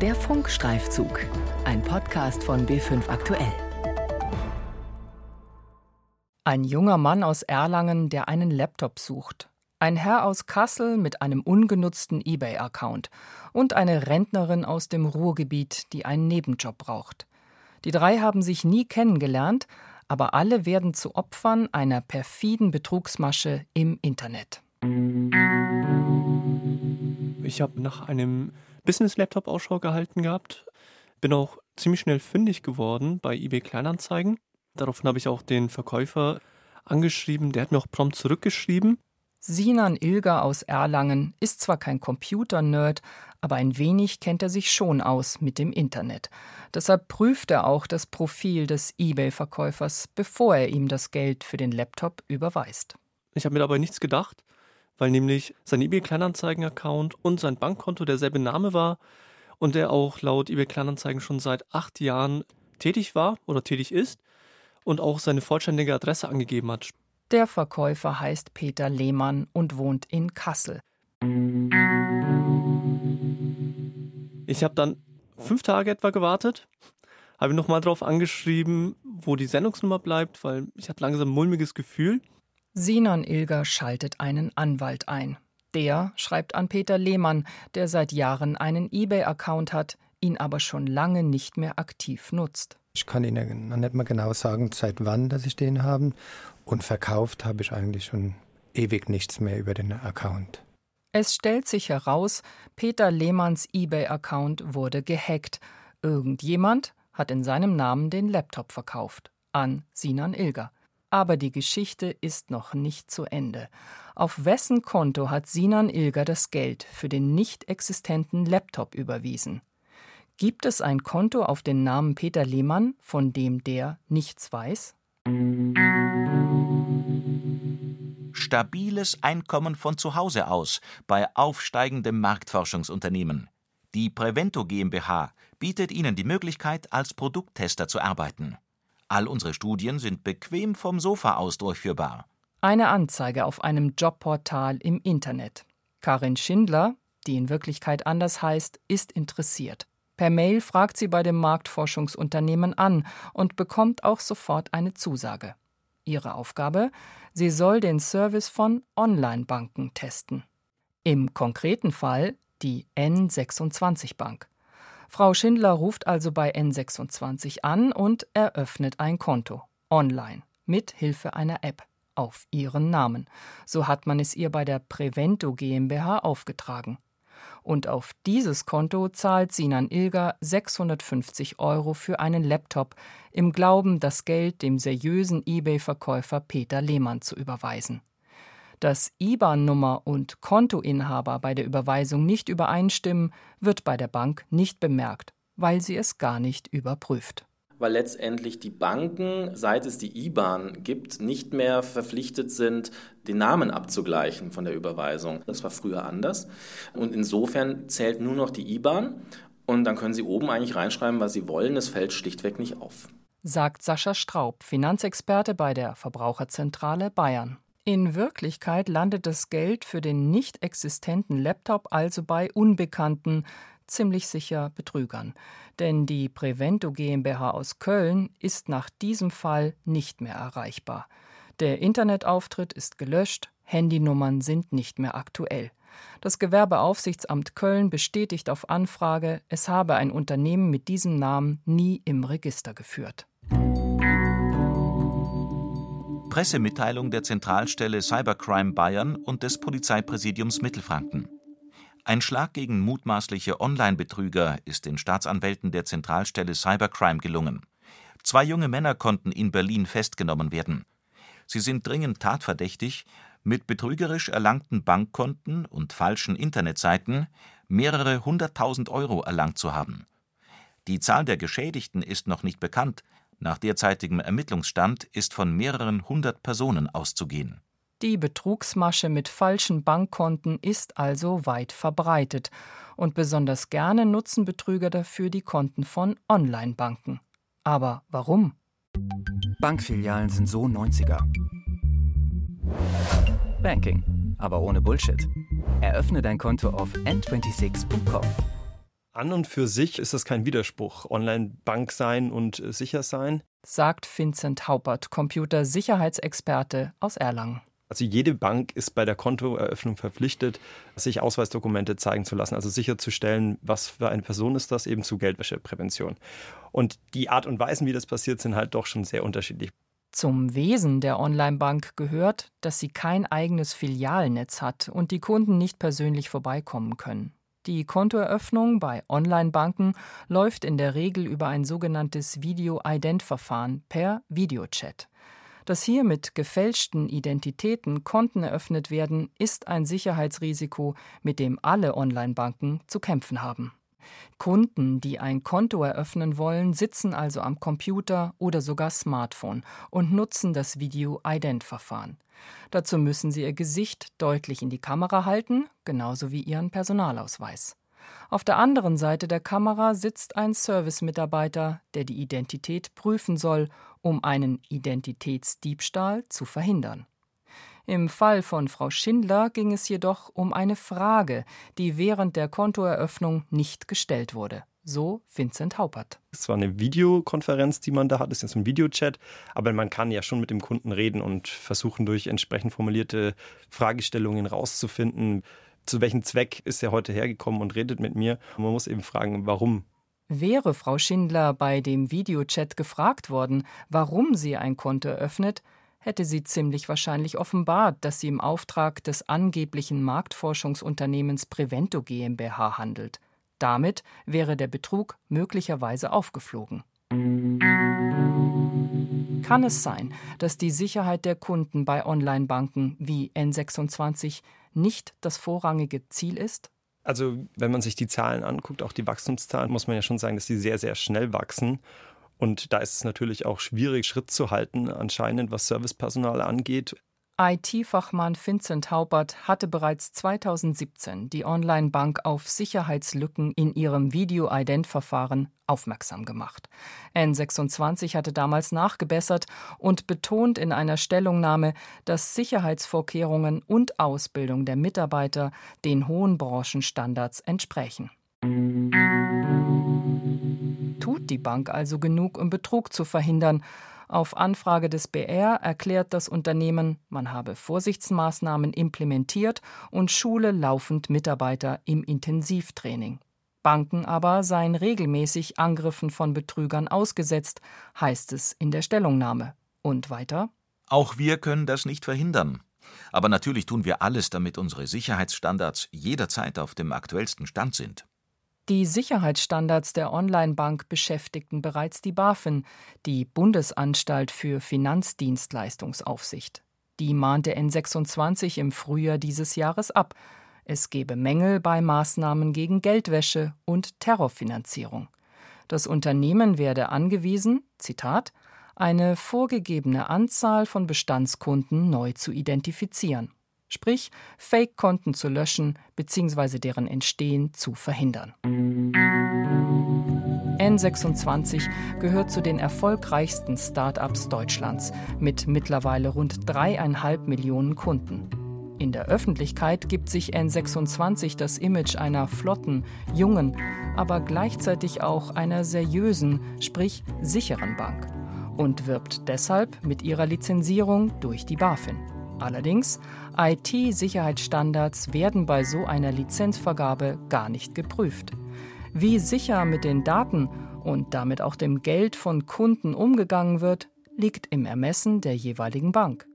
Der Funkstreifzug, ein Podcast von B5 Aktuell. Ein junger Mann aus Erlangen, der einen Laptop sucht. Ein Herr aus Kassel mit einem ungenutzten eBay-Account und eine Rentnerin aus dem Ruhrgebiet, die einen Nebenjob braucht. Die drei haben sich nie kennengelernt, aber alle werden zu Opfern einer perfiden Betrugsmasche im Internet. Ich habe nach einem Business-Laptop Ausschau gehalten gehabt, bin auch ziemlich schnell fündig geworden bei eBay Kleinanzeigen. Daraufhin habe ich auch den Verkäufer angeschrieben, der hat mir auch prompt zurückgeschrieben Sinan Ilger aus Erlangen ist zwar kein Computer-Nerd, aber ein wenig kennt er sich schon aus mit dem Internet. Deshalb prüft er auch das Profil des eBay-Verkäufers, bevor er ihm das Geld für den Laptop überweist. Ich habe mir dabei nichts gedacht, weil nämlich sein eBay Kleinanzeigen-Account und sein Bankkonto derselbe Name war und er auch laut eBay Kleinanzeigen schon seit acht Jahren tätig war oder tätig ist und auch seine vollständige Adresse angegeben hat. Der Verkäufer heißt Peter Lehmann und wohnt in Kassel. Ich habe dann fünf Tage etwa gewartet, habe nochmal drauf angeschrieben, wo die Sendungsnummer bleibt, weil ich hatte langsam ein mulmiges Gefühl. Sinan Ilger schaltet einen Anwalt ein. Der schreibt an Peter Lehmann, der seit Jahren einen eBay-Account hat, ihn aber schon lange nicht mehr aktiv nutzt. Ich kann Ihnen noch nicht mal genau sagen, seit wann dass ich den habe. Und verkauft habe ich eigentlich schon ewig nichts mehr über den Account. Es stellt sich heraus, Peter Lehmanns eBay-Account wurde gehackt. Irgendjemand hat in seinem Namen den Laptop verkauft an Sinan Ilger. Aber die Geschichte ist noch nicht zu Ende. Auf wessen Konto hat Sinan Ilger das Geld für den nicht existenten Laptop überwiesen? Gibt es ein Konto auf den Namen Peter Lehmann, von dem der nichts weiß? Stabiles Einkommen von zu Hause aus bei aufsteigendem Marktforschungsunternehmen. Die Prevento GmbH bietet Ihnen die Möglichkeit, als Produkttester zu arbeiten. All unsere Studien sind bequem vom Sofa aus durchführbar. Eine Anzeige auf einem Jobportal im Internet. Karin Schindler, die in Wirklichkeit anders heißt, ist interessiert. Per Mail fragt sie bei dem Marktforschungsunternehmen an und bekommt auch sofort eine Zusage. Ihre Aufgabe? Sie soll den Service von Online-Banken testen. Im konkreten Fall die N26 Bank. Frau Schindler ruft also bei N26 an und eröffnet ein Konto online mit Hilfe einer App auf ihren Namen. So hat man es ihr bei der Prevento GmbH aufgetragen und auf dieses Konto zahlt Sinan Ilger 650 Euro für einen Laptop, im Glauben, das Geld dem seriösen eBay-Verkäufer Peter Lehmann zu überweisen. Dass IBAN-Nummer und Kontoinhaber bei der Überweisung nicht übereinstimmen, wird bei der Bank nicht bemerkt, weil sie es gar nicht überprüft weil letztendlich die Banken, seit es die IBAN gibt, nicht mehr verpflichtet sind, den Namen abzugleichen von der Überweisung. Das war früher anders. Und insofern zählt nur noch die IBAN und dann können Sie oben eigentlich reinschreiben, was Sie wollen. Es fällt schlichtweg nicht auf. Sagt Sascha Straub, Finanzexperte bei der Verbraucherzentrale Bayern. In Wirklichkeit landet das Geld für den nicht existenten Laptop also bei Unbekannten, ziemlich sicher Betrügern. Denn die Prevento GmbH aus Köln ist nach diesem Fall nicht mehr erreichbar. Der Internetauftritt ist gelöscht, Handynummern sind nicht mehr aktuell. Das Gewerbeaufsichtsamt Köln bestätigt auf Anfrage, es habe ein Unternehmen mit diesem Namen nie im Register geführt. Pressemitteilung der Zentralstelle Cybercrime Bayern und des Polizeipräsidiums Mittelfranken. Ein Schlag gegen mutmaßliche Online-Betrüger ist den Staatsanwälten der Zentralstelle Cybercrime gelungen. Zwei junge Männer konnten in Berlin festgenommen werden. Sie sind dringend tatverdächtig, mit betrügerisch erlangten Bankkonten und falschen Internetseiten mehrere hunderttausend Euro erlangt zu haben. Die Zahl der Geschädigten ist noch nicht bekannt, nach derzeitigem Ermittlungsstand ist von mehreren hundert Personen auszugehen die Betrugsmasche mit falschen Bankkonten ist also weit verbreitet und besonders gerne nutzen Betrüger dafür die Konten von Online-Banken. Aber warum? Bankfilialen sind so 90er. Banking, aber ohne Bullshit. Eröffne dein Konto auf n26.com. An und für sich ist das kein Widerspruch, Online-Bank sein und äh, sicher sein. Sagt Vincent Haupert, Computersicherheitsexperte aus Erlangen. Also jede Bank ist bei der Kontoeröffnung verpflichtet, sich Ausweisdokumente zeigen zu lassen, also sicherzustellen, was für eine Person ist das, eben zu Geldwäscheprävention. Und die Art und Weisen, wie das passiert, sind halt doch schon sehr unterschiedlich. Zum Wesen der Online-Bank gehört, dass sie kein eigenes Filialnetz hat und die Kunden nicht persönlich vorbeikommen können. Die Kontoeröffnung bei Online-Banken läuft in der Regel über ein sogenanntes Video-Ident-Verfahren per Videochat. Dass hier mit gefälschten Identitäten Konten eröffnet werden, ist ein Sicherheitsrisiko, mit dem alle Online-Banken zu kämpfen haben. Kunden, die ein Konto eröffnen wollen, sitzen also am Computer oder sogar Smartphone und nutzen das Video-Ident-Verfahren. Dazu müssen sie ihr Gesicht deutlich in die Kamera halten, genauso wie ihren Personalausweis. Auf der anderen Seite der Kamera sitzt ein Servicemitarbeiter, der die Identität prüfen soll, um einen Identitätsdiebstahl zu verhindern. Im Fall von Frau Schindler ging es jedoch um eine Frage, die während der Kontoeröffnung nicht gestellt wurde. So Vincent Haupert. Es war eine Videokonferenz, die man da hat, es ist ein Videochat, aber man kann ja schon mit dem Kunden reden und versuchen, durch entsprechend formulierte Fragestellungen rauszufinden, zu welchem Zweck ist er heute hergekommen und redet mit mir. Und man muss eben fragen, warum. Wäre Frau Schindler bei dem Videochat gefragt worden, warum sie ein Konto eröffnet, hätte sie ziemlich wahrscheinlich offenbart, dass sie im Auftrag des angeblichen Marktforschungsunternehmens Prevento GmbH handelt. Damit wäre der Betrug möglicherweise aufgeflogen. Kann es sein, dass die Sicherheit der Kunden bei Online-Banken wie N26 nicht das vorrangige Ziel ist? Also, wenn man sich die Zahlen anguckt, auch die Wachstumszahlen, muss man ja schon sagen, dass sie sehr, sehr schnell wachsen. Und da ist es natürlich auch schwierig, Schritt zu halten, anscheinend, was Servicepersonal angeht. IT-Fachmann Vincent Haupert hatte bereits 2017 die Online-Bank auf Sicherheitslücken in ihrem Video-Ident-Verfahren aufmerksam gemacht. N26 hatte damals nachgebessert und betont in einer Stellungnahme, dass Sicherheitsvorkehrungen und Ausbildung der Mitarbeiter den hohen Branchenstandards entsprechen. Die Bank also genug, um Betrug zu verhindern? Auf Anfrage des BR erklärt das Unternehmen, man habe Vorsichtsmaßnahmen implementiert und schule laufend Mitarbeiter im Intensivtraining. Banken aber seien regelmäßig Angriffen von Betrügern ausgesetzt, heißt es in der Stellungnahme. Und weiter? Auch wir können das nicht verhindern. Aber natürlich tun wir alles, damit unsere Sicherheitsstandards jederzeit auf dem aktuellsten Stand sind. Die Sicherheitsstandards der Onlinebank beschäftigten bereits die BaFin, die Bundesanstalt für Finanzdienstleistungsaufsicht. Die mahnte N26 im Frühjahr dieses Jahres ab. Es gebe Mängel bei Maßnahmen gegen Geldwäsche und Terrorfinanzierung. Das Unternehmen werde angewiesen, Zitat, eine vorgegebene Anzahl von Bestandskunden neu zu identifizieren sprich Fake-Konten zu löschen bzw. deren Entstehen zu verhindern. N26 gehört zu den erfolgreichsten Start-ups Deutschlands mit mittlerweile rund dreieinhalb Millionen Kunden. In der Öffentlichkeit gibt sich N26 das Image einer flotten, jungen, aber gleichzeitig auch einer seriösen, sprich sicheren Bank und wirbt deshalb mit ihrer Lizenzierung durch die BaFin. Allerdings, IT-Sicherheitsstandards werden bei so einer Lizenzvergabe gar nicht geprüft. Wie sicher mit den Daten und damit auch dem Geld von Kunden umgegangen wird, liegt im Ermessen der jeweiligen Bank.